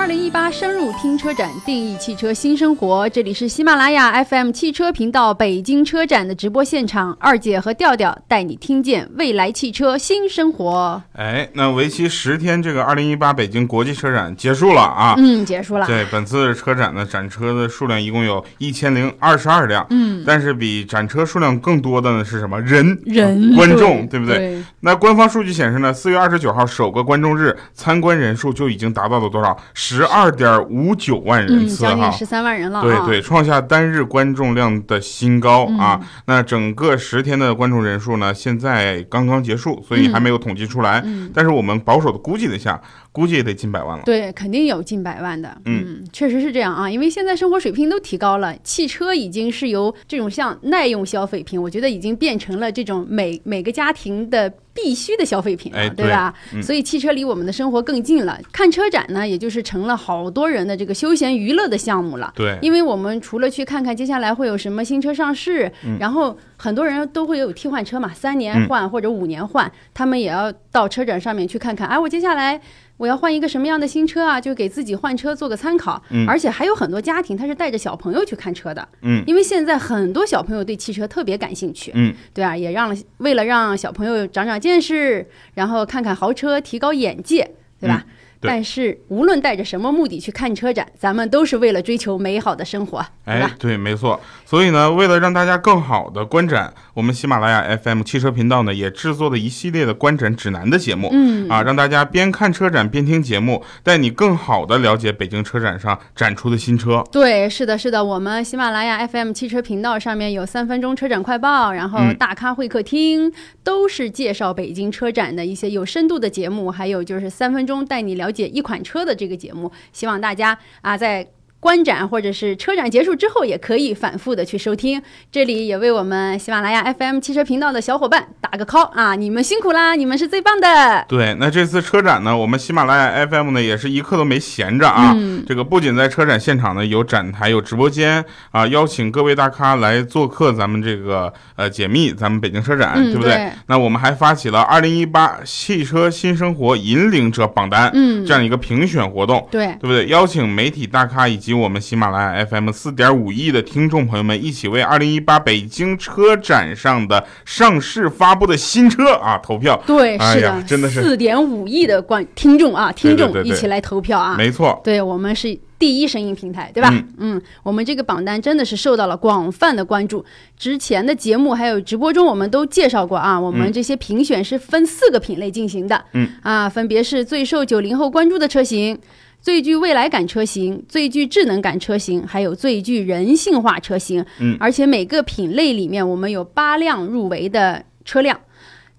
二零一八深入听车展，定义汽车新生活。这里是喜马拉雅 FM 汽车频道北京车展的直播现场，二姐和调调带你听见未来汽车新生活。哎，那为期十天，这个二零一八北京国际车展结束了啊！嗯，结束了。对，本次车展呢，展车的数量一共有一千零二十二辆。嗯，但是比展车数量更多的呢是什么？人，人，观众，对不对？对。那官方数据显示呢，四月二十九号首个观众日参观人数就已经达到了多少？十二点五九万人次哈，将近十三万人了。对对，创下单日观众量的新高啊！那整个十天的观众人数呢，现在刚刚结束，所以还没有统计出来。但是我们保守的估计了一下，估计也得近百万了。对，肯定有近百万的。嗯，确实是这样啊，因为现在生活水平都提高了，汽车已经是由这种像耐用消费品，我觉得已经变成了这种每每个家庭的。必须的消费品了，对吧？所以汽车离我们的生活更近了。看车展呢，也就是成了好多人的这个休闲娱乐的项目了。对，因为我们除了去看看接下来会有什么新车上市，然后很多人都会有替换车嘛，三年换或者五年换，他们也要到车展上面去看看。哎，我接下来。我要换一个什么样的新车啊？就给自己换车做个参考。嗯，而且还有很多家庭他是带着小朋友去看车的。嗯，因为现在很多小朋友对汽车特别感兴趣。嗯，对啊，也让为了让小朋友长长见识，然后看看豪车，提高眼界，对吧？但是无论带着什么目的去看车展，咱们都是为了追求美好的生活，哎，对，没错。所以呢，为了让大家更好的观展，我们喜马拉雅 FM 汽车频道呢也制作了一系列的观展指南的节目，嗯啊，让大家边看车展边听节目，带你更好的了解北京车展上展出的新车。对，是的，是的，我们喜马拉雅 FM 汽车频道上面有三分钟车展快报，然后大咖会客厅都是介绍北京车展的一些有深度的节目，还有就是三分钟带你了解一款车的这个节目，希望大家啊在。观展或者是车展结束之后，也可以反复的去收听。这里也为我们喜马拉雅 FM 汽车频道的小伙伴打个 call 啊！你们辛苦啦，你们是最棒的。对，那这次车展呢，我们喜马拉雅 FM 呢也是一刻都没闲着啊。嗯。这个不仅在车展现场呢有展台有直播间啊，邀请各位大咖来做客，咱们这个呃解密咱们北京车展，对不对？那我们还发起了二零一八汽车新生活引领者榜单，嗯，这样一个评选活动，对，对不对？邀请媒体大咖以及及我们喜马拉雅 FM 四点五亿的听众朋友们，一起为二零一八北京车展上的上市发布的新车啊投票。对，是的，真的是四点五亿的观听众啊，听众一起来投票啊。没错，对我们是第一声音平台，对吧？嗯，我们这个榜单真的是受到了广泛的关注。之前的节目还有直播中，我们都介绍过啊，我们这些评选是分四个品类进行的。嗯，啊，分别是最受九零后关注的车型。最具未来感车型、最具智能感车型，还有最具人性化车型。嗯，而且每个品类里面，我们有八辆入围的车辆。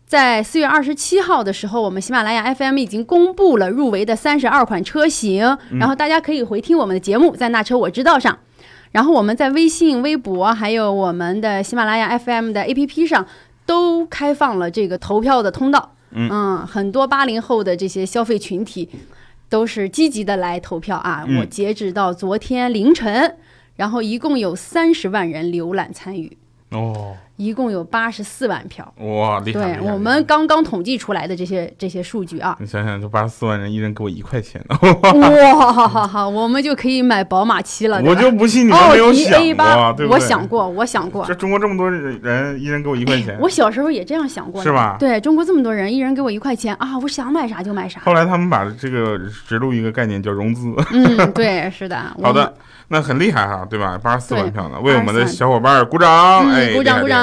在四月二十七号的时候，我们喜马拉雅 FM 已经公布了入围的三十二款车型，然后大家可以回听我们的节目，在那车我知道上。然后我们在微信、微博，还有我们的喜马拉雅 FM 的 APP 上，都开放了这个投票的通道。嗯，很多八零后的这些消费群体。都是积极的来投票啊！我截止到昨天凌晨，然后一共有三十万人浏览参与。哦。一共有八十四万票，哇，厉害！对我们刚刚统计出来的这些这些数据啊，你想想，这八十四万人，一人给我一块钱，哇，好好好，我们就可以买宝马七了。我就不信你们没有想过，对我想过，我想过。这中国这么多人，一人给我一块钱。我小时候也这样想过，是吧？对中国这么多人，一人给我一块钱啊，我想买啥就买啥。后来他们把这个植入一个概念叫融资。嗯，对，是的。好的。那很厉害哈，对吧？八十四万票呢，为我们的小伙伴鼓掌！哎，鼓掌鼓掌！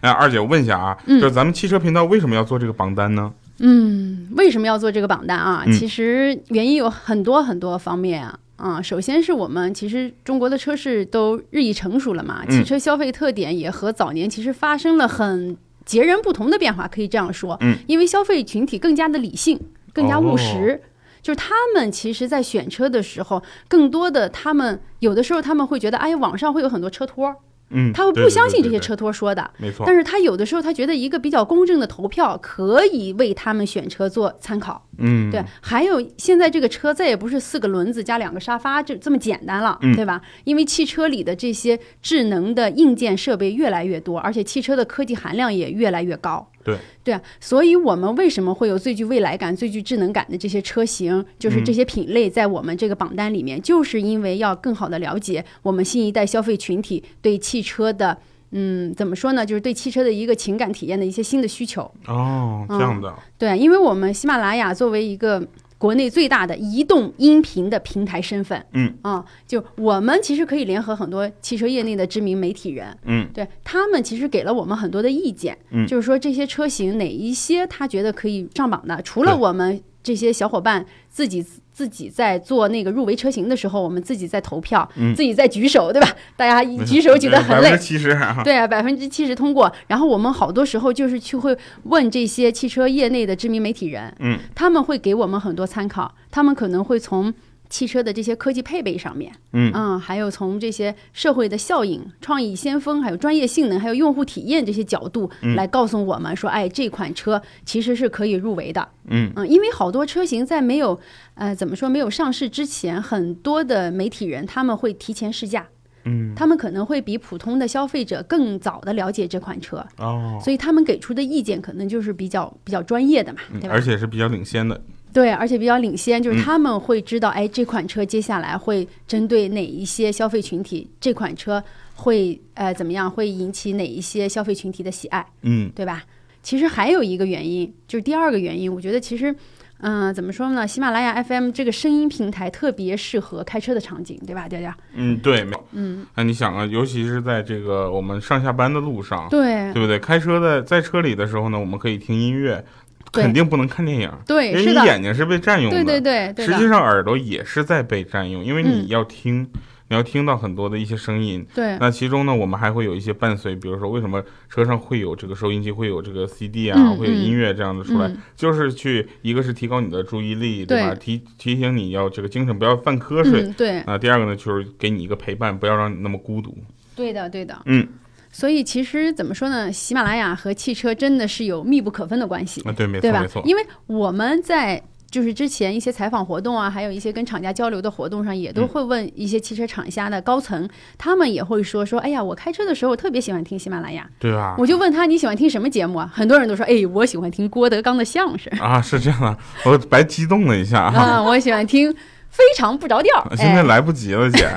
哎，二姐，我问一下啊，就是咱们汽车频道为什么要做这个榜单呢？嗯，为什么要做这个榜单啊？其实原因有很多很多方面啊。啊，首先是我们其实中国的车市都日益成熟了嘛，汽车消费特点也和早年其实发生了很截然不同的变化，可以这样说。嗯，因为消费群体更加的理性，更加务实。就是他们其实，在选车的时候，更多的他们有的时候他们会觉得，哎，网上会有很多车托。嗯，他会不相信这些车托说的，没错。但是他有的时候他觉得一个比较公正的投票可以为他们选车做参考。嗯，对。还有现在这个车再也不是四个轮子加两个沙发就这么简单了，对吧？因为汽车里的这些智能的硬件设备越来越多，而且汽车的科技含量也越来越高。对对啊，所以我们为什么会有最具未来感、最具智能感的这些车型，就是这些品类在我们这个榜单里面，就是因为要更好的了解我们新一代消费群体对汽车的。嗯，怎么说呢？就是对汽车的一个情感体验的一些新的需求哦，这样的。对，因为我们喜马拉雅作为一个国内最大的移动音频的平台身份，嗯。啊，就我们其实可以联合很多汽车业内的知名媒体人，嗯，对他们其实给了我们很多的意见，嗯，就是说这些车型哪一些他觉得可以上榜的，除了我们这些小伙伴自己。自己在做那个入围车型的时候，我们自己在投票，自己在举手，对吧？大家举手举得很累，七十，对啊，百分之七十通过。然后我们好多时候就是去会问这些汽车业内的知名媒体人，嗯，他们会给我们很多参考，他们可能会从。汽车的这些科技配备上面，嗯。嗯，还有从这些社会的效应、创意先锋，还有专业性能，还有用户体验这些角度来告诉我们说，哎，这款车其实是可以入围的，嗯。嗯，因为好多车型在没有呃怎么说没有上市之前，很多的媒体人他们会提前试驾，嗯，他们可能会比普通的消费者更早的了解这款车，哦，所以他们给出的意见可能就是比较比较专业的嘛，对吧？而且是比较领先的。对，而且比较领先，就是他们会知道，哎，这款车接下来会针对哪一些消费群体，这款车会呃怎么样，会引起哪一些消费群体的喜爱，嗯，对吧？其实还有一个原因，就是第二个原因，我觉得其实，嗯，怎么说呢？喜马拉雅 FM 这个声音平台特别适合开车的场景，对吧，调调？嗯，对，没，嗯，那你想啊，尤其是在这个我们上下班的路上，对，对不对？开车的在车里的时候呢，我们可以听音乐。肯定不能看电影，对，因为你眼睛是被占用的。对对对，实际上耳朵也是在被占用，因为你要听，你要听到很多的一些声音。对，那其中呢，我们还会有一些伴随，比如说为什么车上会有这个收音机，会有这个 CD 啊，会有音乐这样的出来，就是去一个是提高你的注意力，对吧？提提醒你要这个精神不要犯瞌睡。对。啊，第二个呢，就是给你一个陪伴，不要让你那么孤独。对的，对的。嗯。所以其实怎么说呢？喜马拉雅和汽车真的是有密不可分的关系啊，对，没错，没错。因为我们在就是之前一些采访活动啊，还有一些跟厂家交流的活动上，也都会问一些汽车厂家的高层，他们也会说说，哎呀，我开车的时候特别喜欢听喜马拉雅，对吧？我就问他你喜欢听什么节目啊？很多人都说，哎，我喜欢听郭德纲的相声啊，是这样的，我白激动了一下啊，我喜欢听。非常不着调，现在来不及了，姐。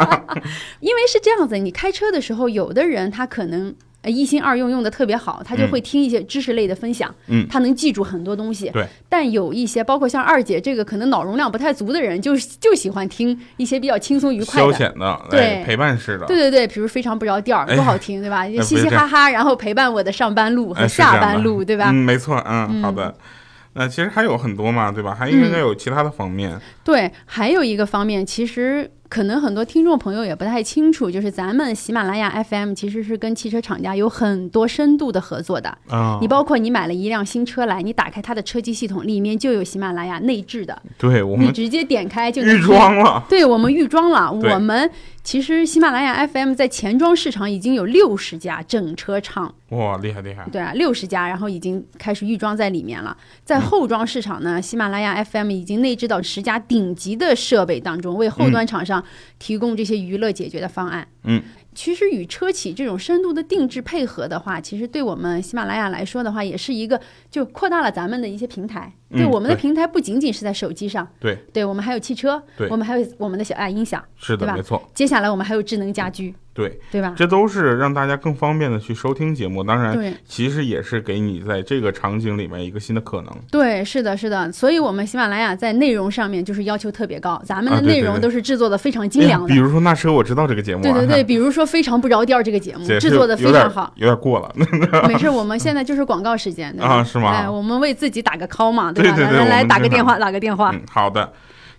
因为是这样子，你开车的时候，有的人他可能一心二用用的特别好，他就会听一些知识类的分享，嗯，他能记住很多东西。对。但有一些，包括像二姐这个可能脑容量不太足的人，就就喜欢听一些比较轻松愉快的、消遣的，对，陪伴式的。对对对，比如非常不着调，多好听，对吧？嘻嘻哈哈，然后陪伴我的上班路和下班路，对吧？嗯，没错，嗯，好的。那其实还有很多嘛，对吧？还应该有其他的方面。对，还有一个方面，其实可能很多听众朋友也不太清楚，就是咱们喜马拉雅 FM 其实是跟汽车厂家有很多深度的合作的。啊，你包括你买了一辆新车来，你打开它的车机系统，里面就有喜马拉雅内置的。对，我们你直接点开就预装了。对，我们预装了。我们其实喜马拉雅 FM 在前装市场已经有六十家整车厂。哇，厉害厉害！对啊，六十家，然后已经开始预装在里面了。在后装市场呢，喜马拉雅 FM 已经内置到十家顶级的设备当中，为后端厂商提供这些娱乐解决的方案。嗯。其实与车企这种深度的定制配合的话，其实对我们喜马拉雅来说的话，也是一个就扩大了咱们的一些平台。对我们的平台不仅仅是在手机上，对，对我们还有汽车，对，我们还有我们的小爱音响，是的，没错。接下来我们还有智能家居，对，对吧？这都是让大家更方便的去收听节目。当然，对，其实也是给你在这个场景里面一个新的可能。对，是的，是的。所以，我们喜马拉雅在内容上面就是要求特别高，咱们的内容都是制作的非常精良的。比如说那车我知道这个节目，对对对，比如说非常不着调这个节目制作的非常好，有点过了。没事，我们现在就是广告时间啊，是吗？哎，我们为自己打个 call 嘛，对吧？来来打。个电话，打个电话。嗯，好的。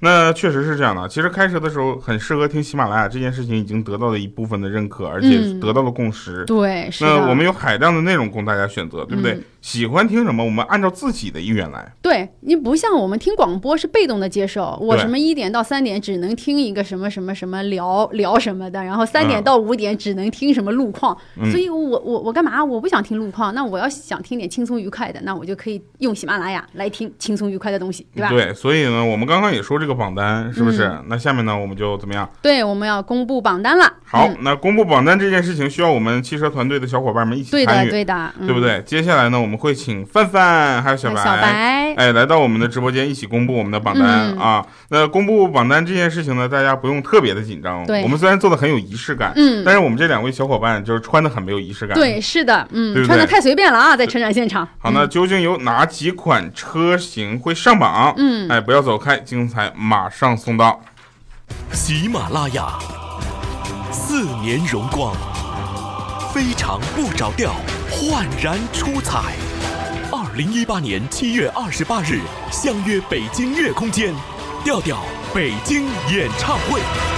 那确实是这样的。其实开车的时候很适合听喜马拉雅，这件事情已经得到了一部分的认可，而且得到了共识。对，那我们有海量的内容供大家选择，对不对？喜欢听什么，我们按照自己的意愿来。对你不像我们听广播是被动的接受，我什么一点到三点只能听一个什么什么什么聊聊什么的，然后三点到五点只能听什么路况。所以我我我干嘛？我不想听路况，那我要想听点轻松愉快的，那我就可以用喜马拉雅来听轻松愉快的东西，对吧？对，所以呢，我们刚刚也说这个榜单，是不是？那下面呢，我们就怎么样？对，我们要公布榜单了。好，那公布榜单这件事情需要我们汽车团队的小伙伴们一起参与，对的，对的，对不对？接下来呢，我们会请范范还有小白，小白，哎，来到我们的直播间一起公布我们的榜单啊。那公布榜单这件事情呢，大家不用特别的紧张。对，我们虽然做的很有仪式感，嗯，但是我们这两位小伙伴就是穿的很没有仪式感。对，是的，嗯，穿的太随便了啊，在车展现场。好，那究竟有哪几款车型会上榜？嗯，哎，不要走开，精彩马上送到。喜马拉雅，四年荣光，非常不着调，焕然出彩。二零一八年七月二十八日，相约北京乐空间，调调北京演唱会。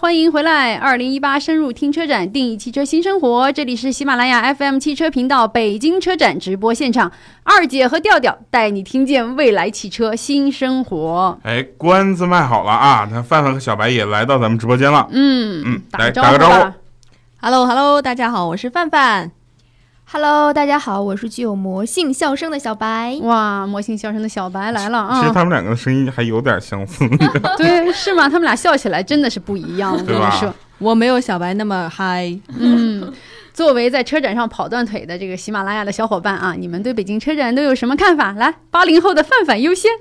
欢迎回来！二零一八深入听车展，定义汽车新生活。这里是喜马拉雅 FM 汽车频道北京车展直播现场，二姐和调调带你听见未来汽车新生活。哎，关子卖好了啊！那范范和小白也来到咱们直播间了。嗯嗯，来打个招呼。Hello Hello，大家好，我是范范。Hello，大家好，我是具有魔性笑声的小白。哇，魔性笑声的小白来了啊！其实他们两个的声音还有点相似。对，是吗？他们俩笑起来真的是不一样。对吧？我没有小白那么嗨。嗯，作为在车展上跑断腿的这个喜马拉雅的小伙伴啊，你们对北京车展都有什么看法？来，八零后的范范优先。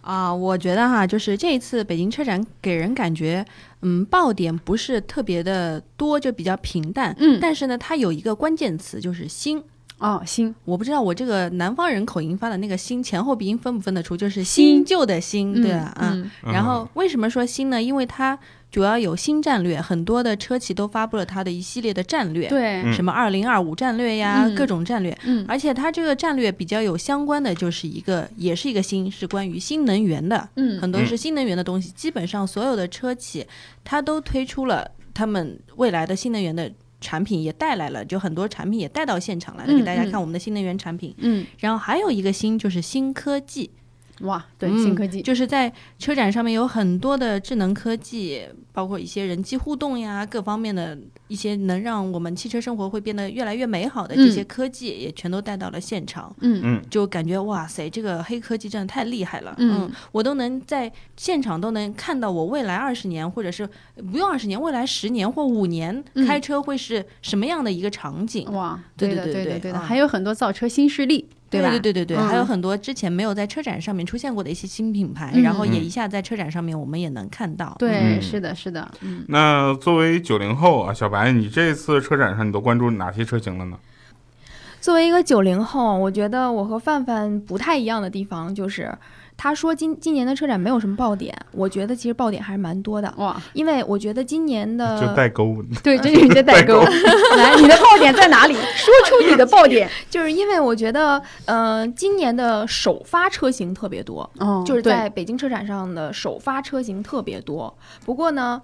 啊，我觉得哈，就是这一次北京车展给人感觉，嗯，爆点不是特别的多，就比较平淡。嗯，但是呢，它有一个关键词就是新。哦，新，我不知道我这个南方人口音发的那个新前后鼻音分不分得出，就是新旧的新，对啊，嗯。然后为什么说新呢？因为它。主要有新战略，很多的车企都发布了它的一系列的战略，对，什么二零二五战略呀，各种战略，嗯，而且它这个战略比较有相关的，就是一个，也是一个新，是关于新能源的，嗯，很多是新能源的东西，基本上所有的车企它都推出了他们未来的新能源的产品，也带来了，就很多产品也带到现场来了，给大家看我们的新能源产品，嗯，然后还有一个新就是新科技。哇，对，新科技就是在车展上面有很多的智能科技，包括一些人机互动呀，各方面的一些能让我们汽车生活会变得越来越美好的这些科技，也全都带到了现场。嗯嗯，就感觉哇塞，这个黑科技真的太厉害了。嗯，我都能在现场都能看到我未来二十年，或者是不用二十年，未来十年或五年开车会是什么样的一个场景？哇，对的，对的，对的，还有很多造车新势力。对对对对对，还有很多之前没有在车展上面出现过的一些新品牌，然后也一下在车展上面我们也能看到。对，是的，是的。嗯，那作为九零后啊，小白，你这次车展上你都关注哪些车型了呢？作为一个九零后，我觉得我和范范不太一样的地方就是。他说今今年的车展没有什么爆点，我觉得其实爆点还是蛮多的哇，因为我觉得今年的就代沟，对，这是你的代沟。来，你的爆点在哪里？说出你的爆点。就是因为我觉得，呃，今年的首发车型特别多，哦，就是在北京车展上的首发车型特别多。不过呢。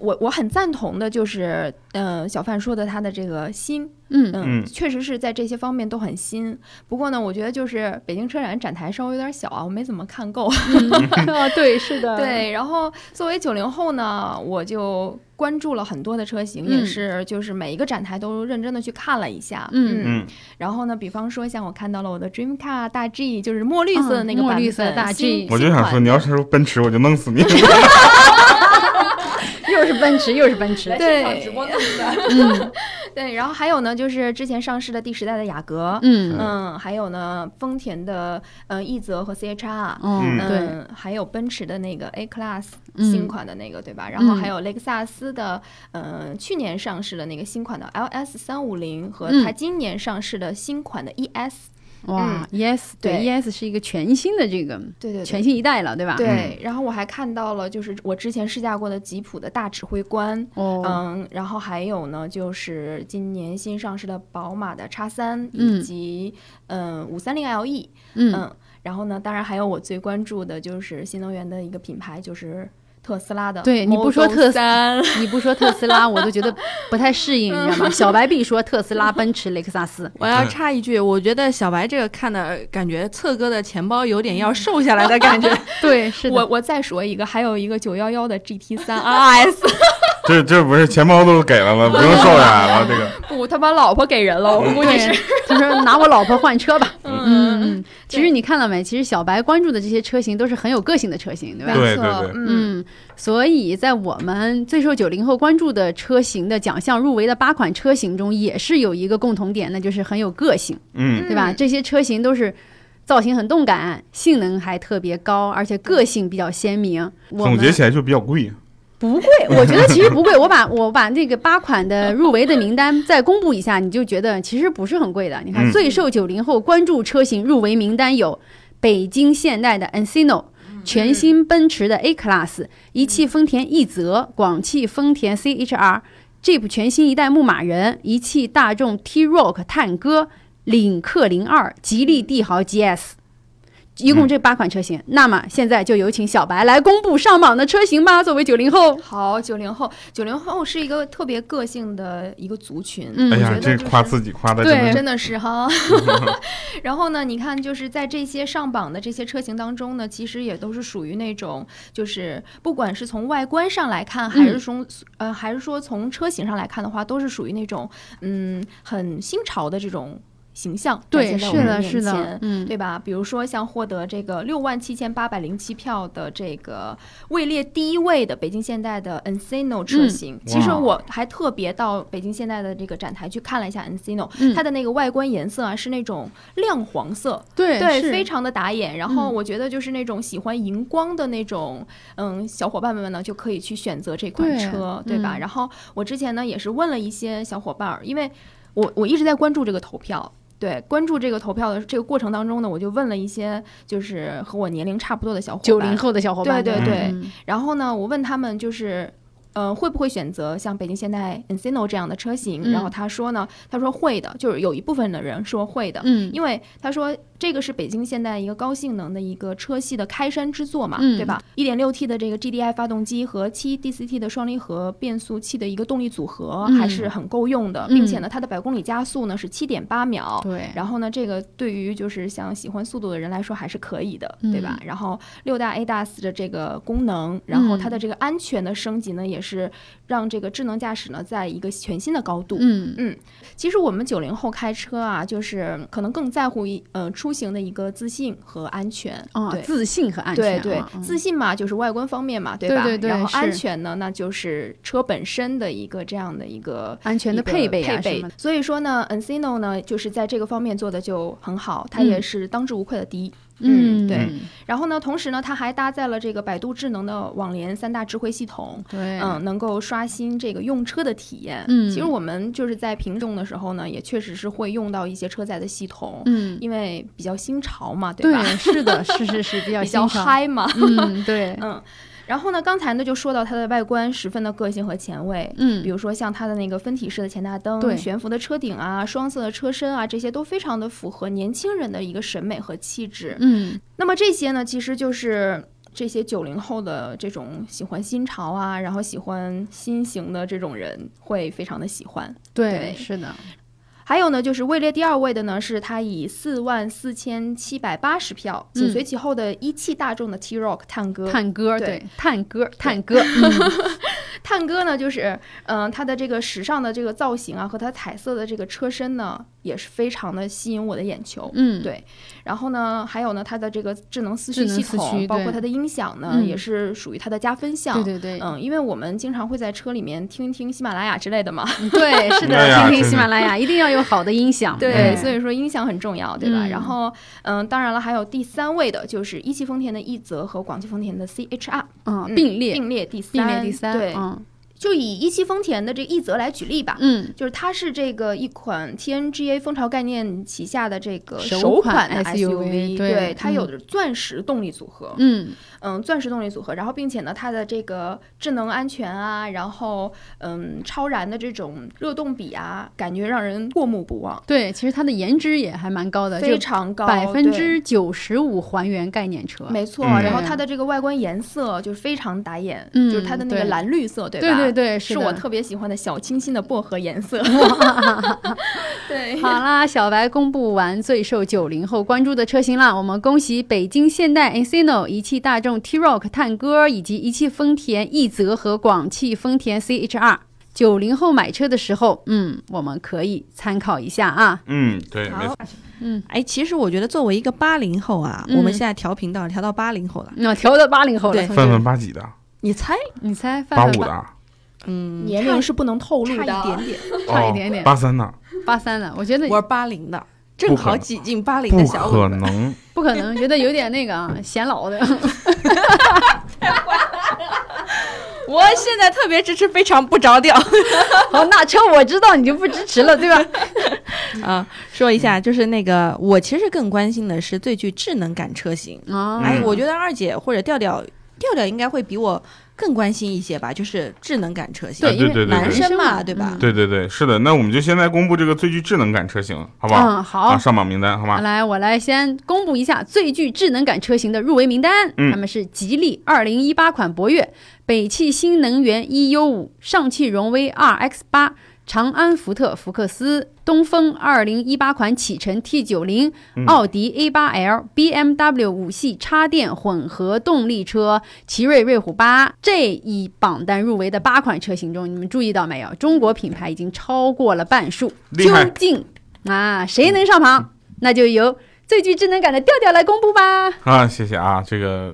我我很赞同的，就是嗯，小范说的他的这个新，嗯嗯，确实是在这些方面都很新。不过呢，我觉得就是北京车展展台稍微有点小啊，我没怎么看够。啊，对，是的，对。然后作为九零后呢，我就关注了很多的车型，也是就是每一个展台都认真的去看了一下。嗯嗯。然后呢，比方说像我看到了我的 Dream Car 大 G，就是墨绿色的那个墨绿色大 G，我就想说，你要是说奔驰，我就弄死你。又是奔驰，又是奔驰，对，直播的，嗯，对，然后还有呢，就是之前上市的第十代的雅阁，嗯。嗯，还有呢，丰田的呃奕泽和 CHR，嗯，对，还有奔驰的那个 A Class 新款的那个，对吧？然后还有雷克萨斯的，嗯，去年上市的那个新款的 LS 三五零和它今年上市的新款的 ES。哇，ES 对，ES 是一个全新的这个，对对，全新一代了，对吧？对。然后我还看到了，就是我之前试驾过的吉普的大指挥官，哦，嗯，然后还有呢，就是今年新上市的宝马的叉三，以及嗯五三零 LE，嗯，然后呢，当然还有我最关注的就是新能源的一个品牌，就是。特斯拉的，对你不说特斯拉，你不说特斯拉，我都觉得不太适应，你知道吗？小白必说特斯拉、奔驰、雷克萨斯。我要插一句，我觉得小白这个看的感觉，策哥的钱包有点要瘦下来的感觉。对，是我我再说一个，还有一个九幺幺的 GT 三 RS。这这不是钱包都给了吗？不用瘦下来了，这个。不，他把老婆给人了，我估计是。他说拿我老婆换车吧。嗯嗯。其实你看到没？其实小白关注的这些车型都是很有个性的车型，对吧？对对对。嗯。所以在我们最受九零后关注的车型的奖项入围的八款车型中，也是有一个共同点，那就是很有个性。嗯。对吧？这些车型都是造型很动感，性能还特别高，而且个性比较鲜明。总结起来就比较贵。不贵，我觉得其实不贵。我把我把那个八款的入围的名单再公布一下，你就觉得其实不是很贵的。你看，最受九零后关注车型入围名单有北京现代的 Encino、全新奔驰的 A Class、一汽丰田奕泽、广汽丰田 CHR、Jeep 全新一代牧马人、一汽大众 T-Roc 探歌、领克零二、吉利帝豪 GS。一共这八款车型。那么现在就有请小白来公布上榜的车型吧。作为九零后，好，九零后，九零后是一个特别个性的一个族群。哎呀，这夸自己夸的对，真的是哈。然后呢，你看，就是在这些上榜的这些车型当中呢，其实也都是属于那种，就是不管是从外观上来看，还是从呃，还是说从车型上来看的话，都是属于那种嗯，很新潮的这种。形象对，是的，是的，嗯，对吧？比如说像获得这个六万七千八百零七票的这个位列第一位的北京现代的 Encino 车型，其实我还特别到北京现代的这个展台去看了一下 Encino，它的那个外观颜色啊是那种亮黄色，对对，非常的打眼。然后我觉得就是那种喜欢荧光的那种，嗯，小伙伴们呢就可以去选择这款车，对吧？然后我之前呢也是问了一些小伙伴，因为我我一直在关注这个投票。对，关注这个投票的这个过程当中呢，我就问了一些就是和我年龄差不多的小伙伴，九零后的小伙伴，对对对。然后呢，我问他们就是，呃，会不会选择像北京现代 Encino 这样的车型？然后他说呢，他说会的，就是有一部分的人说会的，嗯，因为他说。这个是北京现代一个高性能的一个车系的开山之作嘛，对吧？一点六 T 的这个 GDI 发动机和七 DCT 的双离合变速器的一个动力组合还是很够用的，并且呢，它的百公里加速呢是七点八秒。对，然后呢，这个对于就是像喜欢速度的人来说还是可以的，对吧？然后六大 ADAS 的这个功能，然后它的这个安全的升级呢，也是让这个智能驾驶呢在一个全新的高度。嗯嗯，其实我们九零后开车啊，就是可能更在乎一呃出。出行的一个自信和安全啊，自信和安全，对对，自信嘛就是外观方面嘛，对吧？对对对。然后安全呢，那就是车本身的一个这样的一个安全的配备配备。所以说呢，Encino 呢就是在这个方面做的就很好，它也是当之无愧的第一。嗯，对。然后呢，同时呢，它还搭载了这个百度智能的网联三大智慧系统，对，嗯，能够刷新这个用车的体验。嗯，其实我们就是在平动的时候呢，也确实是会用到一些车载的系统，嗯，因为比较新潮嘛，对吧？是的，是是是，比较 比较嗨嘛，嗯，对，嗯。然后呢，刚才呢就说到它的外观十分的个性和前卫，嗯，比如说像它的那个分体式的前大灯、悬浮的车顶啊、双色的车身啊，这些都非常的符合年轻人的一个审美和气质，嗯。那么这些呢，其实就是这些九零后的这种喜欢新潮啊，然后喜欢新型的这种人会非常的喜欢，对，是的。还有呢，就是位列第二位的呢，是他以四万四千七百八十票，紧随其后的一汽大众的 T-Roc 探戈，探戈，对，探戈，探戈，探戈呢，就是嗯，它的这个时尚的这个造型啊，和它彩色的这个车身呢。也是非常的吸引我的眼球，嗯，对。然后呢，还有呢，它的这个智能四驱系统，包括它的音响呢，也是属于它的加分项。对对对，嗯，因为我们经常会在车里面听一听喜马拉雅之类的嘛。对，是的，听听喜马拉雅，一定要有好的音响。对，所以说音响很重要，对吧？然后，嗯，当然了，还有第三位的就是一汽丰田的奕泽和广汽丰田的 CHR，嗯，并列并列第三，并列第三，对，嗯。就以一汽丰田的这一泽来举例吧，嗯，就是它是这个一款 TNGA 蜂巢概念旗下的这个首款 SUV，对，它有着钻石动力组合，嗯。嗯，钻石动力组合，然后并且呢，它的这个智能安全啊，然后嗯，超燃的这种热动比啊，感觉让人过目不忘。对，其实它的颜值也还蛮高的，非常高，百分之九十五还原概念车。没错，然后它的这个外观颜色就是非常打眼，就是它的那个蓝绿色，对吧？对对对，是我特别喜欢的小清新的薄荷颜色。对，好啦，小白公布完最受九零后关注的车型了，我们恭喜北京现代 Encino、一汽大众。T-Roc 探歌以及一汽丰田奕泽和广汽丰田 CHR，九零后买车的时候，嗯，我们可以参考一下啊。嗯，对，没错。嗯，哎，其实我觉得作为一个八零后啊，我们现在调频道调到八零后了，那调到八零后了。对，范范八几的？你猜？你猜？八五的？嗯，年龄是不能透露的，差一点点，差一点点。八三的？八三的？我觉得我是八零的。正好挤进八零的小不可能，不可能，觉得有点那个啊，显老的。我现在特别支持非常不着调。好，那车我知道，你就不支持了，对吧？啊，说一下，就是那个，我其实更关心的是最具智能感车型。哎，我觉得二姐或者调调。调调调应该会比我更关心一些吧，就是智能感车型。对因为，男生嘛，对吧？对对对，是的。那我们就现在公布这个最具智能感车型，好不好？嗯，好。上榜名单，好吗？来，我来先公布一下最具智能感车型的入围名单。嗯，他们是吉利二零一八款博越、北汽新能源 EU 五、上汽荣威 RX8。长安福特福克斯、东风二零一八款启辰 T 九零、奥迪 A 八 L、BMW 五系插电混合动力车、奇瑞瑞虎八这一榜单入围的八款车型中，你们注意到没有？中国品牌已经超过了半数。究竟啊，谁能上榜？那就由最具智能感的调调来公布吧。啊，谢谢啊，这个。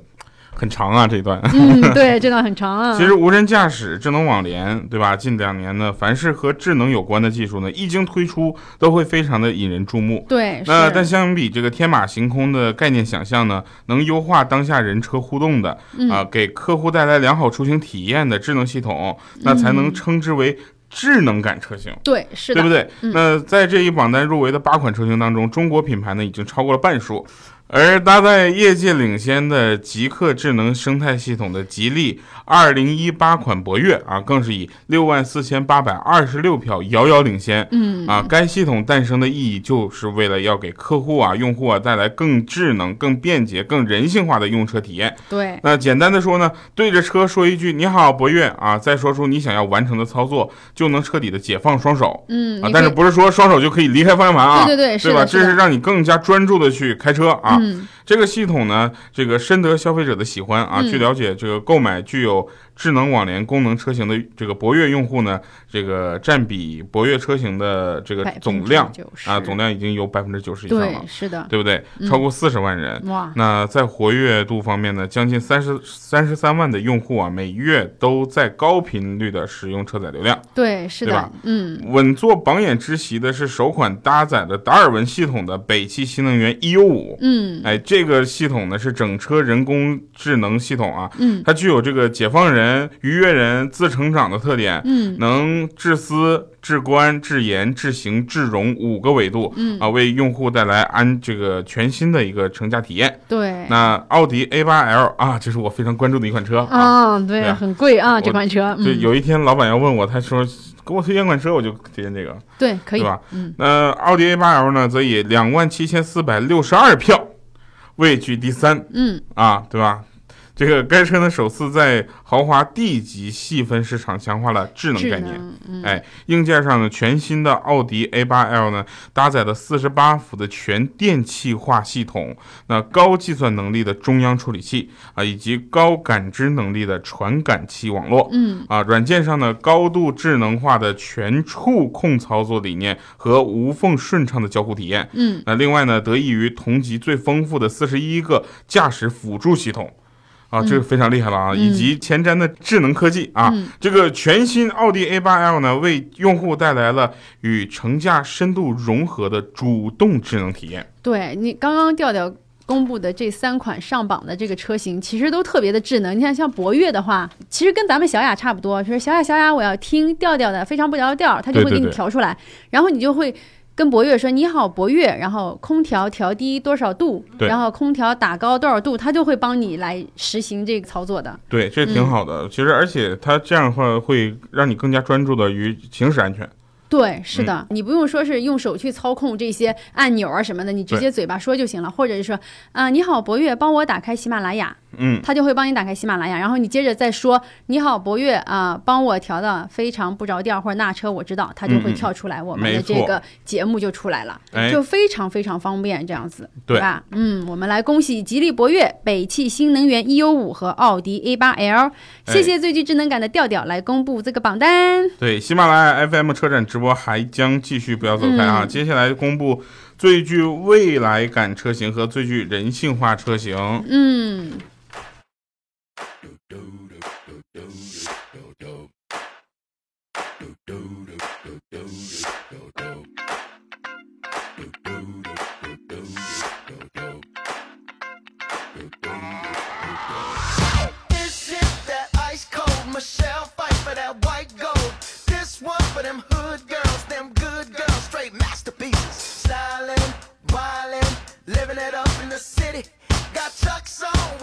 很长啊，这一段。嗯，对，这段很长啊。其实无人驾驶、智能网联，对吧？近两年呢，凡是和智能有关的技术呢，一经推出，都会非常的引人注目。对。那但相比这个天马行空的概念想象呢，能优化当下人车互动的啊，给客户带来良好出行体验的智能系统，那才能称之为智能感车型。对，是的，对不对？那在这一榜单入围的八款车型当中，中国品牌呢已经超过了半数。而搭载业界领先的极客智能生态系统的吉利2018款博越啊，更是以6万4826票遥遥领先。嗯啊，该系统诞生的意义就是为了要给客户啊、用户啊带来更智能、更便捷、更人性化的用车体验。对，那简单的说呢，对着车说一句“你好，博越”啊，再说出你想要完成的操作，就能彻底的解放双手。嗯啊，但是不是说双手就可以离开方向盘啊？对对对，对吧？这是让你更加专注的去开车啊。嗯，这个系统呢，这个深得消费者的喜欢啊。据了解，这个购买具有。智能网联功能车型的这个博越用户呢，这个占比博越车型的这个总量啊，总量已经有百分之九十以上了，是的，对不对？超过四十万人。哇！那在活跃度方面呢，将近三十三十三万的用户啊，每月都在高频率的使用车载流量。对，是的，嗯。稳坐榜眼之席的是首款搭载的达尔文系统的北汽新能源 EU 五。嗯，哎，这个系统呢是整车人工智能系统啊，嗯，它具有这个解放人。愉悦人自成长的特点，嗯，能致思、致观、致言、致行、致容五个维度，嗯啊，为用户带来安这个全新的一个乘驾体验。对，那奥迪 A 八 L 啊，这是我非常关注的一款车啊，对，很贵啊，这款车。对有一天老板要问我，他说给我推荐款车，我就推荐这个。对，可以，对吧？嗯，那奥迪 A 八 L 呢，则以两万七千四百六十二票位居第三。嗯，啊，对吧？这个该车呢，首次在豪华 D 级细分市场强化了智能概念。哎，硬件上呢，全新的奥迪 A8L 呢，搭载了四十八伏的全电气化系统，那高计算能力的中央处理器啊，以及高感知能力的传感器网络。嗯，啊，软件上呢，高度智能化的全触控操作理念和无缝顺畅的交互体验。嗯，那另外呢，得益于同级最丰富的四十一个驾驶辅助系统。啊，这个非常厉害了啊！以及前瞻的智能科技啊，这个全新奥迪 A8L 呢，为用户带来了与乘驾深度融合的主动智能体验。对你刚刚调调公布的这三款上榜的这个车型，其实都特别的智能。你看，像博越的话，其实跟咱们小雅差不多，就是小雅小雅，我要听调调的非常不着调，它就会给你调出来，然后你就会。跟博越说你好，博越，然后空调调低多少度，然后空调打高多少度，它就会帮你来实行这个操作的。对，这挺好的。其实，而且它这样的话会让你更加专注的于行驶安全。对，是的，你不用说是用手去操控这些按钮啊什么的，你直接嘴巴说就行了，或者是说，啊，你好，博越，帮我打开喜马拉雅，嗯，他就会帮你打开喜马拉雅，然后你接着再说，你好，博越啊，帮我调的非常不着调或者那车我知道，他就会跳出来，我们的这个节目就出来了，就非常非常方便这样子，对吧？嗯，我们来恭喜吉利博越、北汽新能源 EU 五和奥迪 A 八 L，谢谢最具智能感的调调来公布这个榜单。对，喜马拉雅 FM 车展。直播还将继续，不要走开啊！接下来公布最具未来感车型和最具人性化车型。嗯。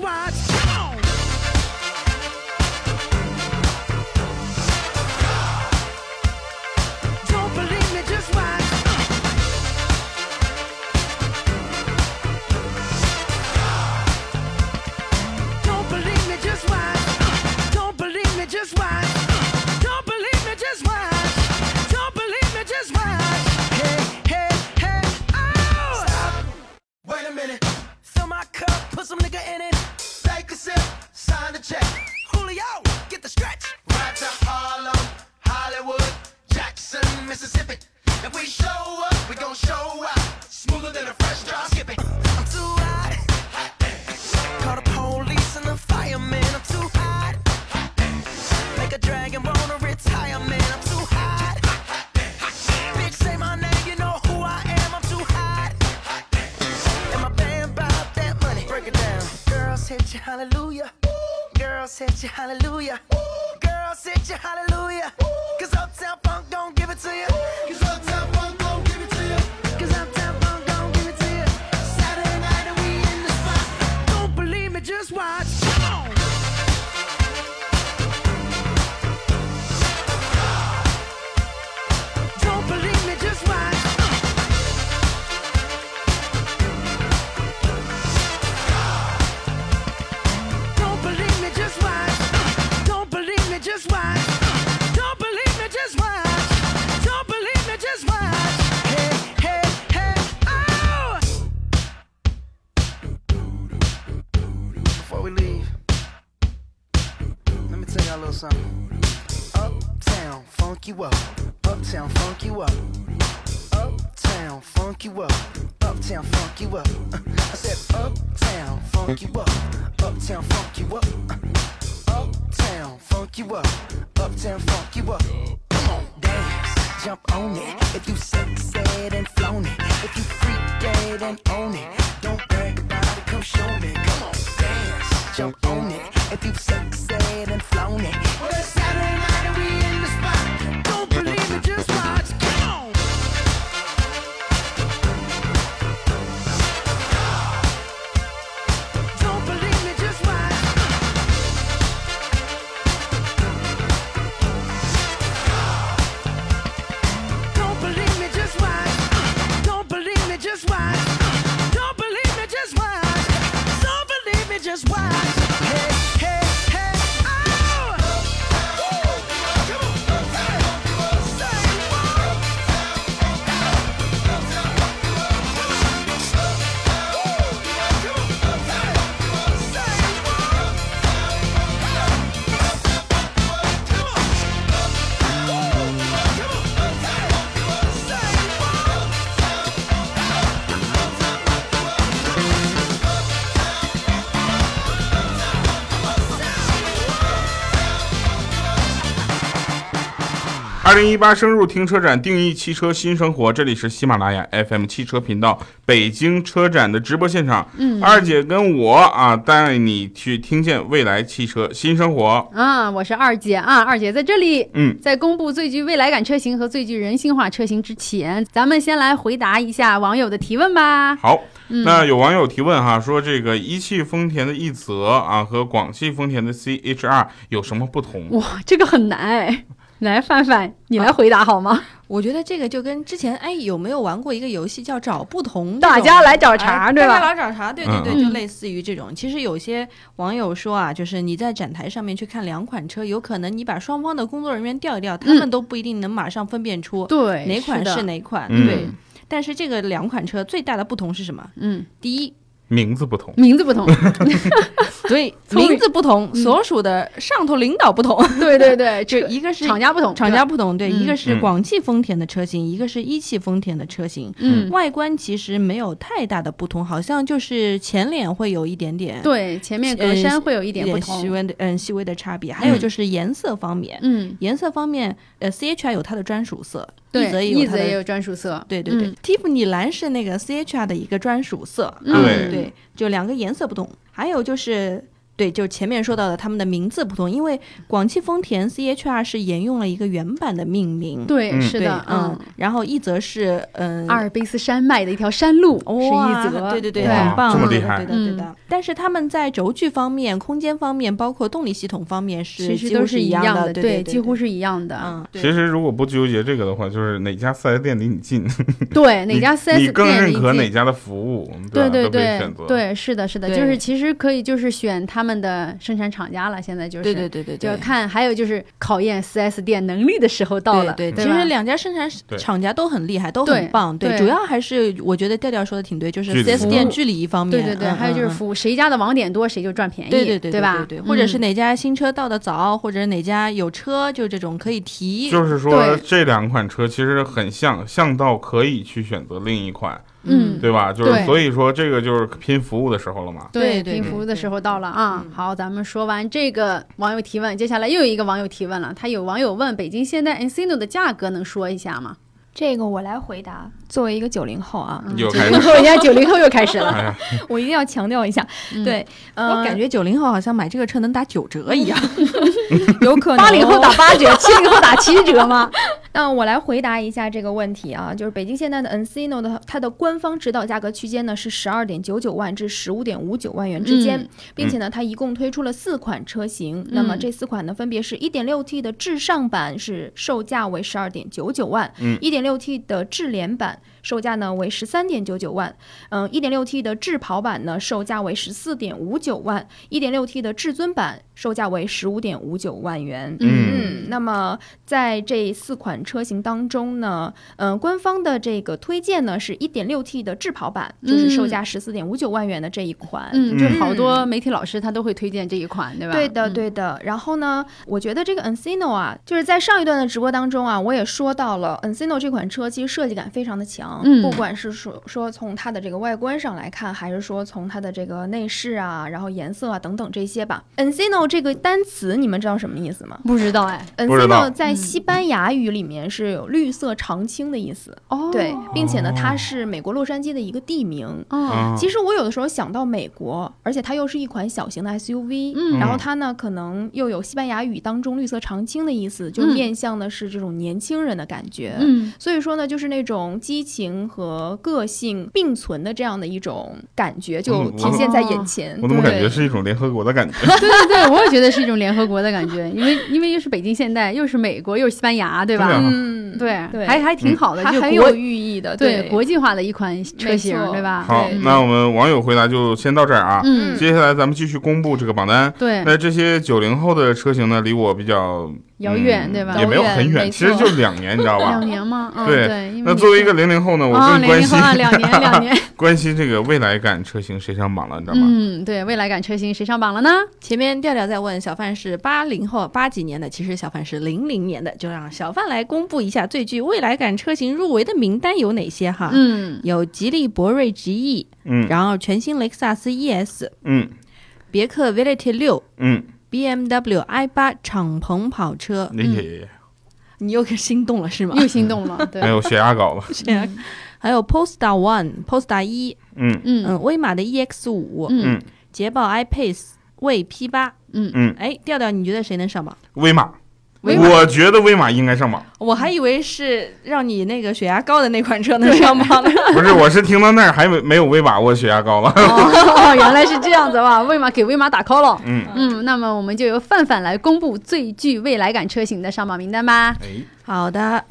watch. Before we leave, let me tell y'all a little something. Uptown, funk you up. Uptown, funk you up. Uptown, funk you up. Uptown, funk you up. Uh, I said, Uptown, funk you up. Uptown, funk you up. Uh, Uptown, funk you up. Uptown, funk you up. Come on, dance, jump on it. If you sexed and flown it. If you freak dead and own it. Don't brag about it, come show me. Come on, jump on it. If you sexed and flown it. Well, it's Saturday night and we in the spot. Don't believe me, just watch. 二零一八深入停车展，定义汽车新生活。这里是喜马拉雅 FM 汽车频道北京车展的直播现场。嗯，二姐跟我啊，带你去听见未来汽车新生活。啊，我是二姐啊，二姐在这里。嗯，在公布最具未来感车型和最具人性化车型之前，咱们先来回答一下网友的提问吧。好，那有网友提问哈，说这个一汽丰田的奕泽啊和广汽丰田的 CHR 有什么不同？哇，这个很难哎。来，范范，你来回答好吗？我觉得这个就跟之前哎，有没有玩过一个游戏叫找不同？大家来找茬，哎、对吧？大家来找茬，对对对，嗯就类似于这种。其实有些网友说啊，就是你在展台上面去看两款车，有可能你把双方的工作人员调一调，他们都不一定能马上分辨出对哪款是哪款。嗯对，但是这个两款车最大的不同是什么？嗯，第一，名字不同，名字不同，所以，名字不同，所属的上头领导不同。对 对对，就一个是厂家不同，厂家不同，对，一个是嗯。广汽丰田的车型，一个是一汽丰田的车型，嗯，外观其实没有太大的不同，好像就是前脸会有一点点。对，前面格栅会有一点不同，细微的嗯细微的差别，还有就是颜色方面，嗯，颜色方面，呃，C H I 有它的专属色，对，一泽也有它的，一泽也有专属色，对对对嗯，Tiffany 蓝是那个 CHR 的一个专属色，嗯对对，就两个颜色不同，还有就是。对，就前面说到的，他们的名字不同，因为广汽丰田 CHR 是沿用了一个原版的命名，对，嗯是的，嗯，然后一则是嗯阿尔卑斯山脉的一条山路是哇一则，对对对，很棒，这么厉害对的对的。但是他们在轴距方面、空间方面，包括动力系统方面是其实都是一样的，对，几乎是一样的。嗯，其实如果不纠结这个的话，就是哪家四 S 店离你近，对，哪家四 S 店你店更认可哪家的服务，对对对选择。对，是的，是的，就是其实可以就是选他们的生产厂家了，现在就是。对对对对对，就看，还有就是考验四 S 店能力的时候到了，对对对。其实两家生产厂家都很厉害，都很棒。对主要还是我觉得调调说的挺对，就是距离 4S 店距离一方面，对对对，嗯还有就是嗯服务，谁家的网点多谁就赚便宜，对对对对吧？对对，或者是嗯哪家新车到的早，或者哪家有车，就这种可以提。就是说这两款车其实很像，像到可以去选择另一款，嗯对吧？就是所以说这个就是拼服务的时候了嘛。对，拼服务的时候到了啊！嗯好，咱们说完这个网友提问，接下来又有一个网友提问了。他有网友问，北京现代 Encino 的价格能说一下吗？这个我来回答。作为一个九零后啊，又开始，九零后，人家九零后又开始了。哎呀，我一定要强调一下，嗯对，呃，我感觉九零后好像买这个车能打九折一样。有可能八零后打八折，七零后打七折吗？那我来回答一下这个问题啊，就是北京现代的 Encino 的它的官方指导价格区间呢是十二点九九万至十五点五九万元之间，嗯。并且呢它一共推出了四款车型，那么这四款呢分别是一点六 T 的智尚版是售价为十二点九九万，一点六 T 的智联版售价呢为十三点九九万，嗯一点六 T 的智跑版呢售价为十四点五九万一点六 T 的至尊版售价为十五点五九万元。嗯那么在这四款车型当中呢，嗯、官方的这个推荐呢是一点六 T 的智跑版，就是售价十四点五九万元的这一款。嗯，就嗯好多媒体老师他都会推荐这一款，对吧？对的，嗯。对的。然后呢，我觉得这个 Encino 啊，就是在上一段的直播当中啊，我也说到了 Encino 这款车其实设计感非常的强，嗯不管是说说从它的这个外观上来看，还是说从它的这个内饰啊，然后颜色啊等等这些吧。Encino 这个单词你们知道什么意思吗不知道哎。？Encino 在西班牙语里面是有绿色常青的意思，哦对，并且呢，它是美国洛杉矶的一个地名。哦，啊其实我有的时候想到美国，而且它又是一款小型的 SUV，、嗯然后它呢可能又有西班牙语当中绿色常青的意思，就嗯面向的是这种年轻人的感觉。嗯，所以说呢，就是那种激情和个性并存的这样的一种感觉，就嗯体现在眼前。我怎么感觉是一种联合国的感觉？对对对，我也觉得是一种联合国的感觉，因为因为又是北京现代，又是美国，又是西班牙，对吧？对啊嗯，对，对还还挺好的，它就很有寓意的，对国际化的一款车型对吧？好，那我们网友回答就先到这儿啊。嗯，接下来咱们继续公布这个榜单。对，那这些九零后的车型呢，离我比较遥远，嗯对吧？也没有很远，其实就两年，你知道吧两？年吗？嗯，对对。那作为一个零零后呢，我啊，更关心两年 两年。关心这个未来感车型谁上榜了，你知道吗？嗯，对，未来感车型谁上榜了呢？前面调调在问小范是八零后八几年的，其实小范是零零年的，就让小范来公布一下最具未来感车型入围的名单有哪些哈？嗯，有吉利博瑞 GE，嗯然后全新雷克萨斯 ES，嗯别克 Velite 六嗯，，BMW i 八敞篷跑车，爷爷爷，你又心动了是吗？又心动了，对。还，有血压高了。血 压，还有 Polestar One、Polestar 一，嗯。嗯。嗯，威马的 EX 五，嗯。嗯。捷豹 iPace、魏 P 八，嗯。嗯，哎，调调，你觉得谁能上榜？威马我觉得威马应该上榜。我还以为是让你那个血压高的那款车能上榜呢。不是，我是听到那儿还没没有威马，我血压高了。哦，原来是这样子哇！威马给威马打 call 了。嗯，嗯，那么我们就由范范来公布最具未来感车型的上榜名单吧。哎，好的，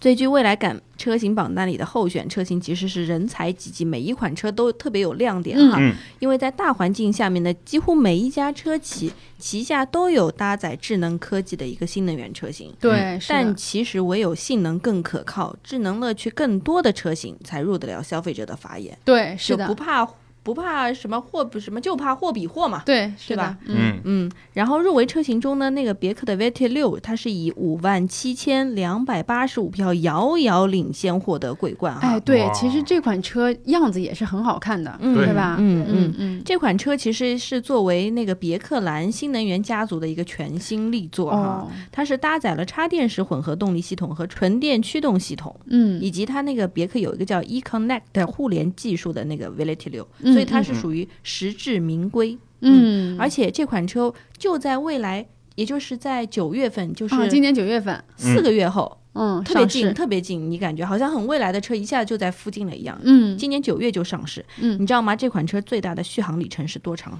最具未来感车型榜单里的候选车型其实是人才济济，每一款车都特别有亮点哈。嗯因为在大环境下面呢几乎每一家车企旗下都有搭载智能科技的一个新能源车型。对，但其实唯有性能更可靠、智能乐趣更多的车型，才入得了消费者的法眼。对是的不，怕不怕什么货比什么就怕货比货嘛，对，是吧？嗯嗯。然后入围车型中呢，那个别克的 VT 六，它是以五万七千两百八十五票遥遥领先获得桂冠哈。哎，对，其实这款车样子也是很好看的，嗯对吧？嗯嗯嗯嗯。这款车其实是作为那个别克蓝新能源家族的一个全新力作哈，哦，它是搭载了插电式混合动力系统和纯电驱动系统，嗯，以及它那个别克有一个叫 eConnect 的互联技术的那个 VLT 六，嗯所以它是属于实至名归。嗯，而且这款车就在未来，也就是在九月份，就是啊，今年九月份，四个月后，嗯，特别近，特别近，你感觉好像很未来的车一下就在附近了一样。嗯今年九月就上市，嗯你知道吗？这款车最大的续航里程是多长？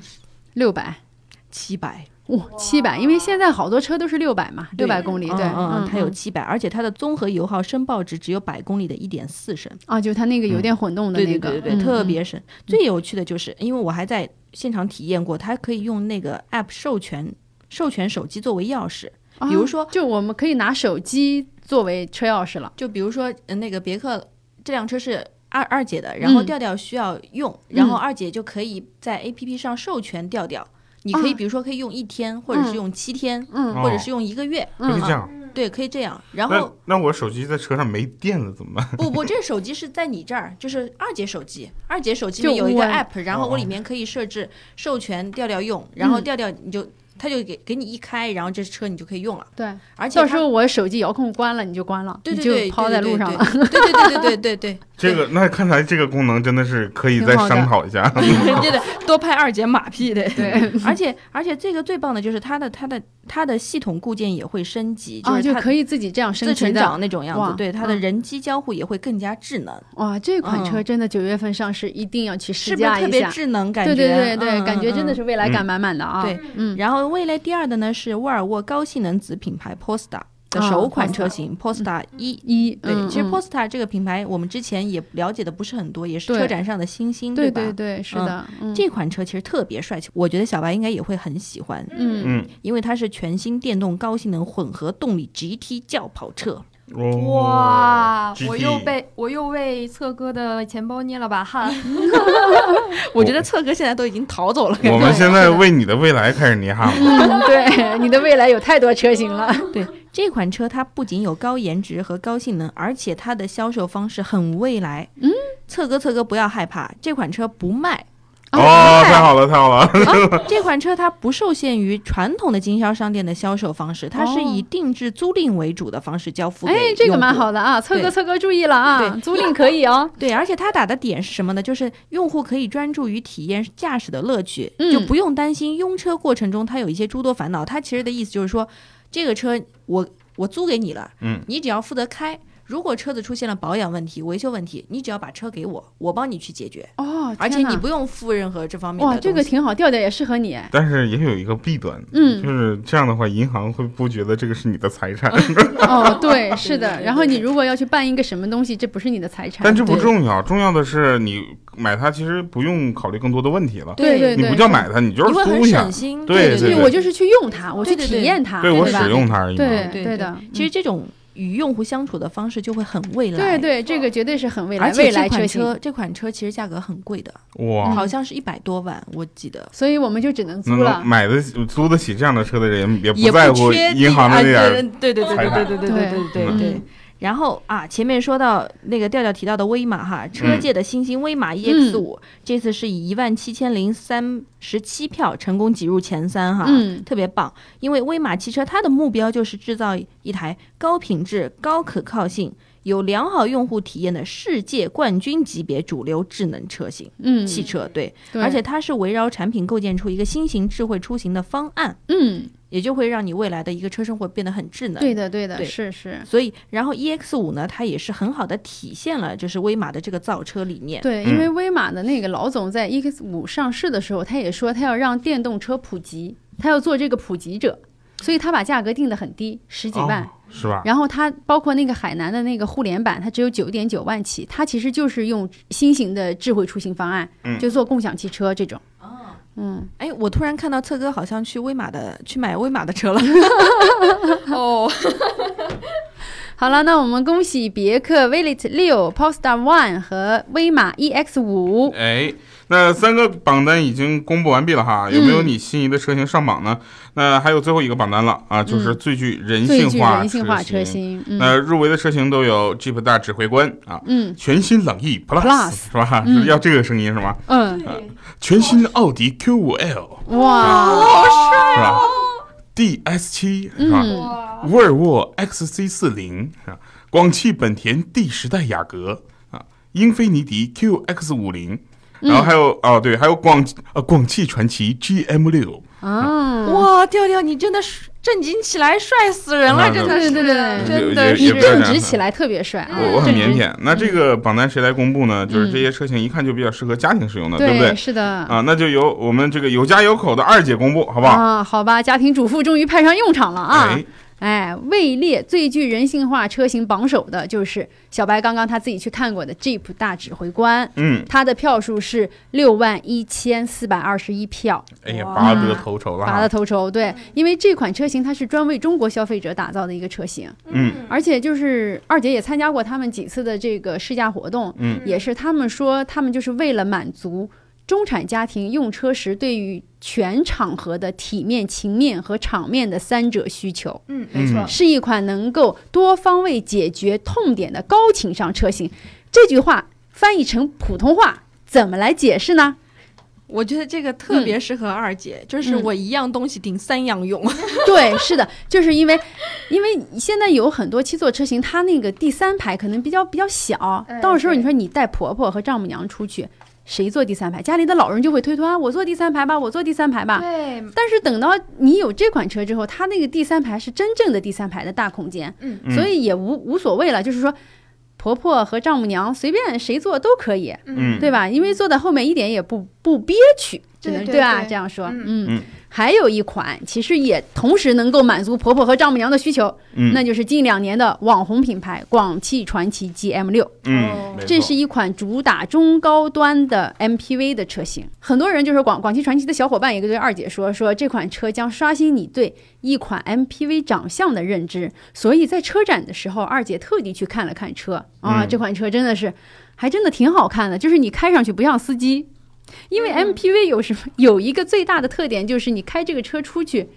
六百，七百，哇，七百，因为现在好多车都是六百嘛，六百公里，对，嗯嗯，它有嗯。七百，而且它的综合油耗申报值只有百公里的一点四升，啊，就它那个油电混动的那个，对对对对，特别省。最有趣的就是，因为我还在现场体验过，它可以用那个 app 授权授权手机作为钥匙，比如说啊就我们可以拿手机作为车钥匙了，就比如说，呃，那个别克这辆车是二二姐的，然后嗯。调调需要用，然后嗯。二姐就可以在 A P P 上授权调调。你可以比如说可以用一天，或者是用七天，嗯，或者是用一个月，可以这样，对，可以这样。然后那我手机在车上没电了怎么办？不不，这手机是在你这儿，就是二姐手机，二姐手机里有一个 app，然后我里面可以设置授权调调用，然后调调你就。他就给给你一开，然后这车你就可以用了。对，而且到时候我手机遥控关了，你就关了，对对对，抛在路上了。对对对对对对对。这个那看来这个功能真的是可以再商讨一下。对的，多拍二姐马屁的。对，而且而且这个最棒的就是它的它的它的系统固件也会升级，就，是可以自己这样升自成。长那种样子。对，它的嗯人机交互也会更加智能，哇，这款车嗯真的九月份上市，一定要去试驾一下是不是特别。智能？感觉对对对对，嗯感觉真的。嗯是未来感满满的啊。对，嗯，然后未来第二的呢是沃尔沃高性能子品牌 Polestar 的啊首款车型 Polestar 一。一对，其实嗯嗯 Polestar 这个品牌我们之前也了解的不是很多，也是车展上的新星，吧？对对对，是的，嗯这款车其实特别帅气，我觉得小白应该也会很喜欢，嗯嗯，因为它是全新电动高性能混合动力 GT 轿跑车。哦哇，我又被我又为策哥的钱包捏了把汗。我觉得策哥现在都已经逃走了。我们现在为你的未来开始捏汗了。嗯，对，你的未来有太多车型了。对这款车，它不仅有高颜值和高性能，而且它的销售方式很未来。嗯，策哥，策哥不要害怕，这款车不卖。哦，太好了，太好了。啊，这款车它不受限于传统的经销商店的销售方式，它是以定制租赁为主的方式交付哎，这个蛮好的啊，策哥对策哥注意了啊，对租赁可以哦。对，而且它打的点是什么呢？就是用户可以专注于体验驾驶的乐趣，嗯就不用担心拥车过程中它有一些诸多烦恼。它其实的意思就是说，这个车我我租给你了，嗯，你只要负责开。如果车子出现了保养问题、维修问题，你只要把车给我，我帮你去解决，哦，而且你不用付任何这方面的哇，东西。这个挺好，调调也适合你。但是也有一个弊端，嗯就是这样的话，银行会不觉得这个是你的财产，哦，对，是的。然后你如果要去办一个什么东西，这不是你的财产。但这不重要，重要的是你买它其实不用考虑更多的问题了。对对对，你不叫买它，你就是租一下省。心。对对对，我就是去用它，我去对对对体验它，对我使用它而已对对的。其实这种与用户相处的方式就会很未来。对对，这个绝对是很未来而且未来这款。车这款车其实价格很贵的，哇，好像是一百多万，我记得。所以我们就只能租能了。买得起、租得起这样的车的人，也也不在乎银行的那点。对对对对对对对对对对对对嗯。然后啊，前面说到那个调调提到的威马哈，车界的新星威马 EX 五，这次是以一万七千零三十七票成功挤入前三哈，嗯。特别棒。因为威马汽车它的目标就是制造一台高品质、高可靠性、有良好用户体验的世界冠军级别主流智能车型、嗯，汽车。对，对。而且它是围绕产品构建出一个新型智慧出行的方案，嗯，也就会让你未来的一个车生活变得很智能。对的对的，对是是。所以，然后 EX 五呢，它也是很好的体现了就是威马的这个造车理念。对，因为威马的那个老总在 EX 五上市的时候，他也说他要让电动车普及，他要做这个普及者，所以他把价格定得很低，十几万。哦，是吧？然后它包括那个海南的那个互联版，它只有九点九万起，它其实就是用新型的智慧出行方案，嗯就做共享汽车这种。嗯，哎，我突然看到策哥好像去威马的去买威马的车了。哦，好了，那我们恭喜别克 Velit 六、Polestar One 和威马 EX 五。哎，那三个榜单已经公布完毕了哈，有没有你心仪的车型上榜呢？那还有最后一个榜单了啊，就是最具人性化车型。那入围的车型都有 Jeep 大指挥官啊，嗯，全新朗逸 Plus 是吧？要这个声音是吗？嗯，全新奥迪 Q5L，哇，好帅，是吧？DS 七是吧？沃尔沃 XC 四零是吧？广汽本田第十代雅阁啊，英菲尼迪 QX50。然后还有哦，对，还有广呃广汽传祺 GM 六啊，哇，调调你真的震惊起来，帅死人了，真的对对对，真的是正直起来特别帅。我我很腼腆。那这个榜单谁来公布呢？就是这些车型一看就比较适合家庭使用的，对不对？是的。啊，那就由我们这个有家有口的二姐公布，好不好？啊，好吧，家庭主妇终于派上用场了啊。哎，位列最具人性化车型榜首的就是小白刚刚他自己去看过的 Jeep 大指挥官，嗯，他的票数是六万一千四百二十一票，哎呀，拔得头筹了，拔得头筹，对，因为这款车型它是专为中国消费者打造的一个车型，嗯，而且就是二姐也参加过他们几次的这个试驾活动，嗯，也是他们说他们就是为了满足。中产家庭用车时对于全场合的体面、情面和场面的三者需求，嗯，没错，是一款能够多方位解决痛点的高情商车型。这句话翻译成普通话怎么来解释呢？我觉得这个特别适合二姐，就是我一样东西顶三样用。对，是的，就是因为，因为现在有很多七座车型，它那个第三排可能比较比较小，到时候你说你带婆婆和丈母娘出去。谁坐第三排？家里的老人就会推脱啊，我坐第三排吧，我坐第三排吧。对。但是等到你有这款车之后，它那个第三排是真正的第三排的大空间，嗯，所以也无无所谓了，就是说，婆婆和丈母娘随便谁坐都可以，嗯，对吧？因为坐在后面一点也不不憋屈，只能对吧？这样说，嗯。还有一款，其实也同时能够满足婆婆和丈母娘的需求，嗯，那就是近两年的网红品牌广汽传祺 GM 六，嗯，这是一款主打中高端的 MPV 的车型。很多人就是广广汽传祺的小伙伴也对二姐说，说这款车将刷新你对一款 MPV 长相的认知。所以在车展的时候，二姐特地去看了看车啊，这款车真的是，还真的挺好看的，就是你开上去不像司机。因为 MPV 有什么有一个最大的特点，就是你开这个车出去，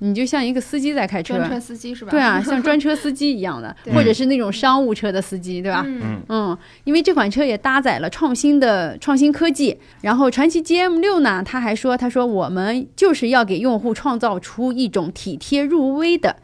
你就像一个司机在开车，专车司机是吧？对啊，像 专车司机一样的，或者是那种商务车的司机，对吧？嗯嗯，因为这款车也搭载了创新的创新科技。然后传祺 GM 六呢，他还说，他说我们就是要给用户创造出一种体贴入微的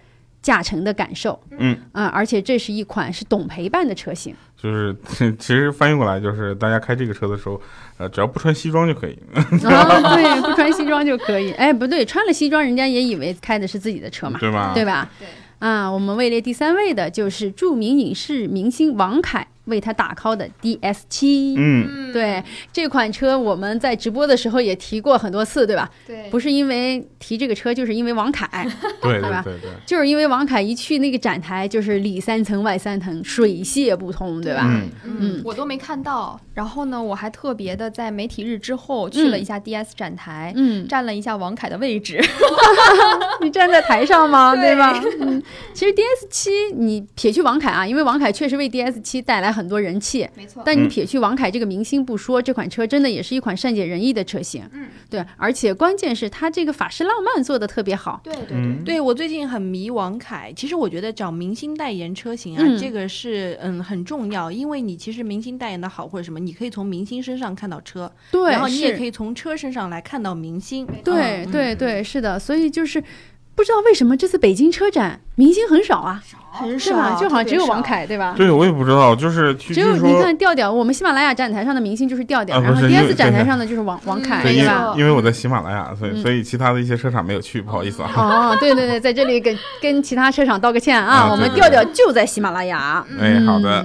驾乘的感受。嗯啊，而且这是一款是懂陪伴的车型。就是 其实翻译过来就是大家开这个车的时候，呃，只要不穿西装就可以。啊，对，不穿西装就可以。哎，不对，穿了西装，人家也以为开的是自己的车嘛，对吧？对吧？对。啊，我们位列第三位的就是著名影视明星王凯。为他打 call 的 DS 七，嗯，对这款车，我们在直播的时候也提过很多次，对吧？对，不是因为提这个车，就是因为王凯，对对吧？对对，就是因为王凯一去那个展台，就是里三层外三层，水泄不通，对吧？嗯嗯，我都没看到。然后呢，我还特别的在媒体日之后去了一下 DS 展台，嗯，占了一下王凯的位置。你站在台上吗？对吧？嗯，其实 DS 七，你撇去王凯啊，因为王凯确实为 DS 七带来。很多人气，没错。但你撇去王凯这个明星不说，这款车真的也是一款善解人意的车型。嗯，对，而且关键是它这个法式浪漫做的特别好。对对对，对我最近很迷王凯。其实我觉得找明星代言车型啊，这个是嗯很重要，因为你其实明星代言的好或者什么，你可以从明星身上看到车，对，然后你也可以从车身上来看到明星。对对对，是的，所以就是。不知道为什么这次北京车展明星很少啊，很少，就好像只有王凯，对吧？对，我也不知道，就是只有你看调调，我们喜马拉雅展台上的明星就是调调，然后第二次展台上的就是王王凯，对吧？因为我在喜马拉雅，所以所以其他的一些车厂没有去，不好意思啊。哦，对对对，在这里跟跟其他车厂道个歉啊，我们调调就在喜马拉雅。哎，好的。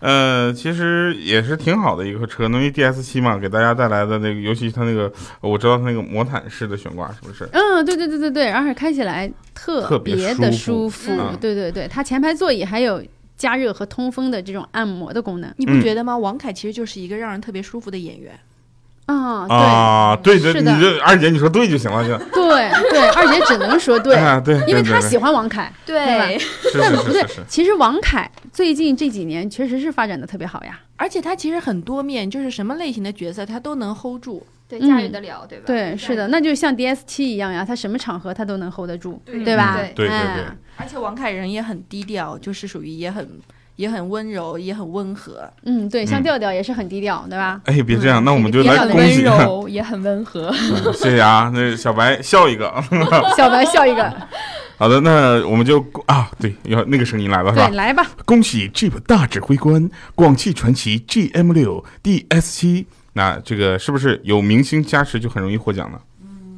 呃，其实也是挺好的一个车，因为 D S 七嘛，给大家带来的那个，尤其它那个，我知道它那个魔毯式的悬挂是不是？嗯，对对对对对，而且开起来特别的舒服。对对对，它前排座椅还有加热和通风的这种按摩的功能，你不觉得吗？王凯其实就是一个让人特别舒服的演员。啊啊，对。对，是你这二姐你说对就行了，就。对对，二姐只能说对 因为她喜欢王凯，对，但不对，是其实王凯最近这几年确实是发展的特别好呀，而且他其实很多面，就是什么类型的角色他都能 hold 住，对，驾驭得了，对吧？对，是的，那就像 D S T 一样呀，他什么场合他都能 hold 得住，对吧？对对对，而且王凯人也很低调，就是属于也很。也很温柔，也很温和。嗯，对，像调调也是很低调，对吧？哎，别这样，那我们就来恭喜。温柔也很温和。谢谢啊，那小白笑一个。小白笑一个。好的，那我们就啊，对，要那个声音来了是吧？对，来吧。恭喜 Jeep 大指挥官，广汽传祺 GM 六 DS 七。那这个是不是有明星加持就很容易获奖呢？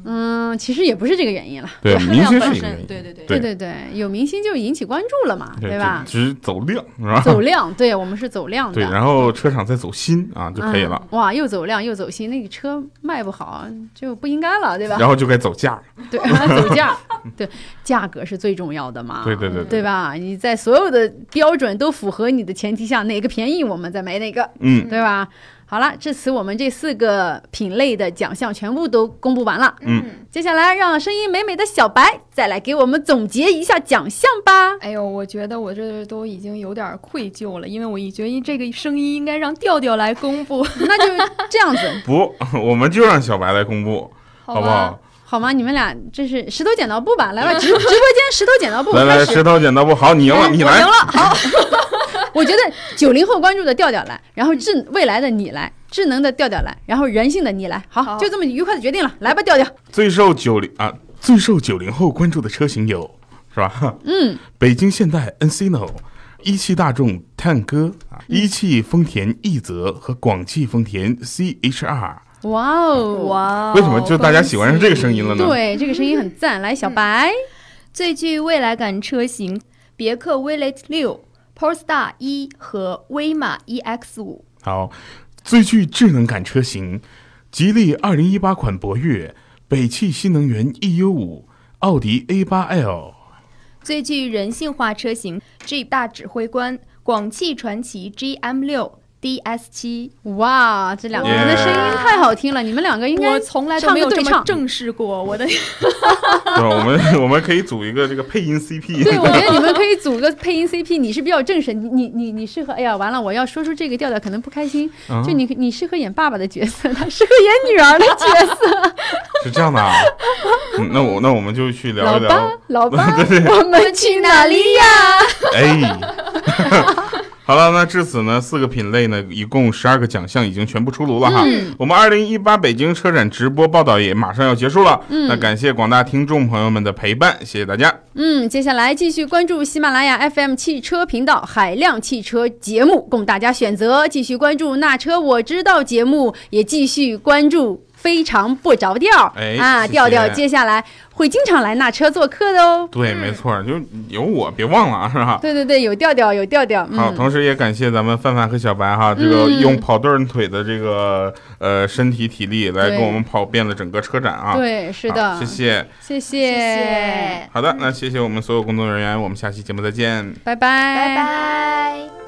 嗯，其实也不是这个原因了。对，明星是一个原因。对对对对对对，有明星就引起关注了嘛，对吧？只是走量是吧？走量，对我们是走量的。对，然后车厂再走心啊就可以了。哇，又走量又走心，那个车卖不好就不应该了，对吧？然后就该走价。对，走价。对，价格是最重要的嘛。对对对，对吧？你在所有的标准都符合你的前提下，哪个便宜我们再买哪个，嗯，对吧？好了，至此我们这四个品类的奖项全部都公布完了。嗯，接下来让声音美美的小白再来给我们总结一下奖项吧。哎呦，我觉得我这都已经有点愧疚了，因为我一觉得这个声音应该让调调来公布。那就这样子，不，我们就让小白来公布，好不好？好吗？你们俩这是石头剪刀布吧？来吧，直直播间石头剪刀布，来来，石头剪刀布，好，你赢了，你来，赢了，好。我觉得九零后关注的调调来，然后智未来的你来，智能的调调来，然后人性的你来，好，就这么愉快的决定了，来吧，调调。最受九零啊，最受九零后关注的车型有，是吧？嗯，北京现代 Encino，一汽大众探歌啊，一汽丰田奕泽和广汽丰田 CHR。哇哦哇！为什么就大家喜欢上这个声音了呢？对，这个声音很赞。来，小白，最具未来感车型，别克 Violet 六。Polestar 一和威马 EX 五。好，最具智能感车型，吉利二零一八款博越，北汽新能源 EU 五，奥迪 A 八 L。最具人性化车型，Jeep 大指挥官，广汽传祺 GM 六。D S 七，哇，这两个人的声音太好听了！你们两个应该我从来都没有这么正式过，我的。对，我们我们可以组一个这个配音 CP。对，我觉得你们可以组个配音 CP。你是比较正式，你你你你适合。哎呀，完了，我要说出这个调调可能不开心。就你你适合演爸爸的角色，他适合演女儿的角色。是这样的啊，那我那我们就去聊一聊。老爸，老爸，我们去哪里呀？哎。好了，那至此呢，四个品类呢，一共十二个奖项已经全部出炉了哈。嗯。我们二零一八北京车展直播报道也马上要结束了。嗯。那感谢广大听众朋友们的陪伴，谢谢大家。嗯，接下来继续关注喜马拉雅 FM 汽车频道海量汽车节目供大家选择，继续关注那车我知道节目，也继续关注。非常不着调，哎啊，调调接下来会经常来那车做客的哦。对，没错，就有我，别忘了啊，是吧？对对对，有调调，有调调。好，同时也感谢咱们范范和小白哈，这个用跑断腿的这个呃身体体力来跟我们跑遍了整个车展啊。对，是的，谢谢，谢谢。好的，那谢谢我们所有工作人员，我们下期节目再见，拜拜，拜拜。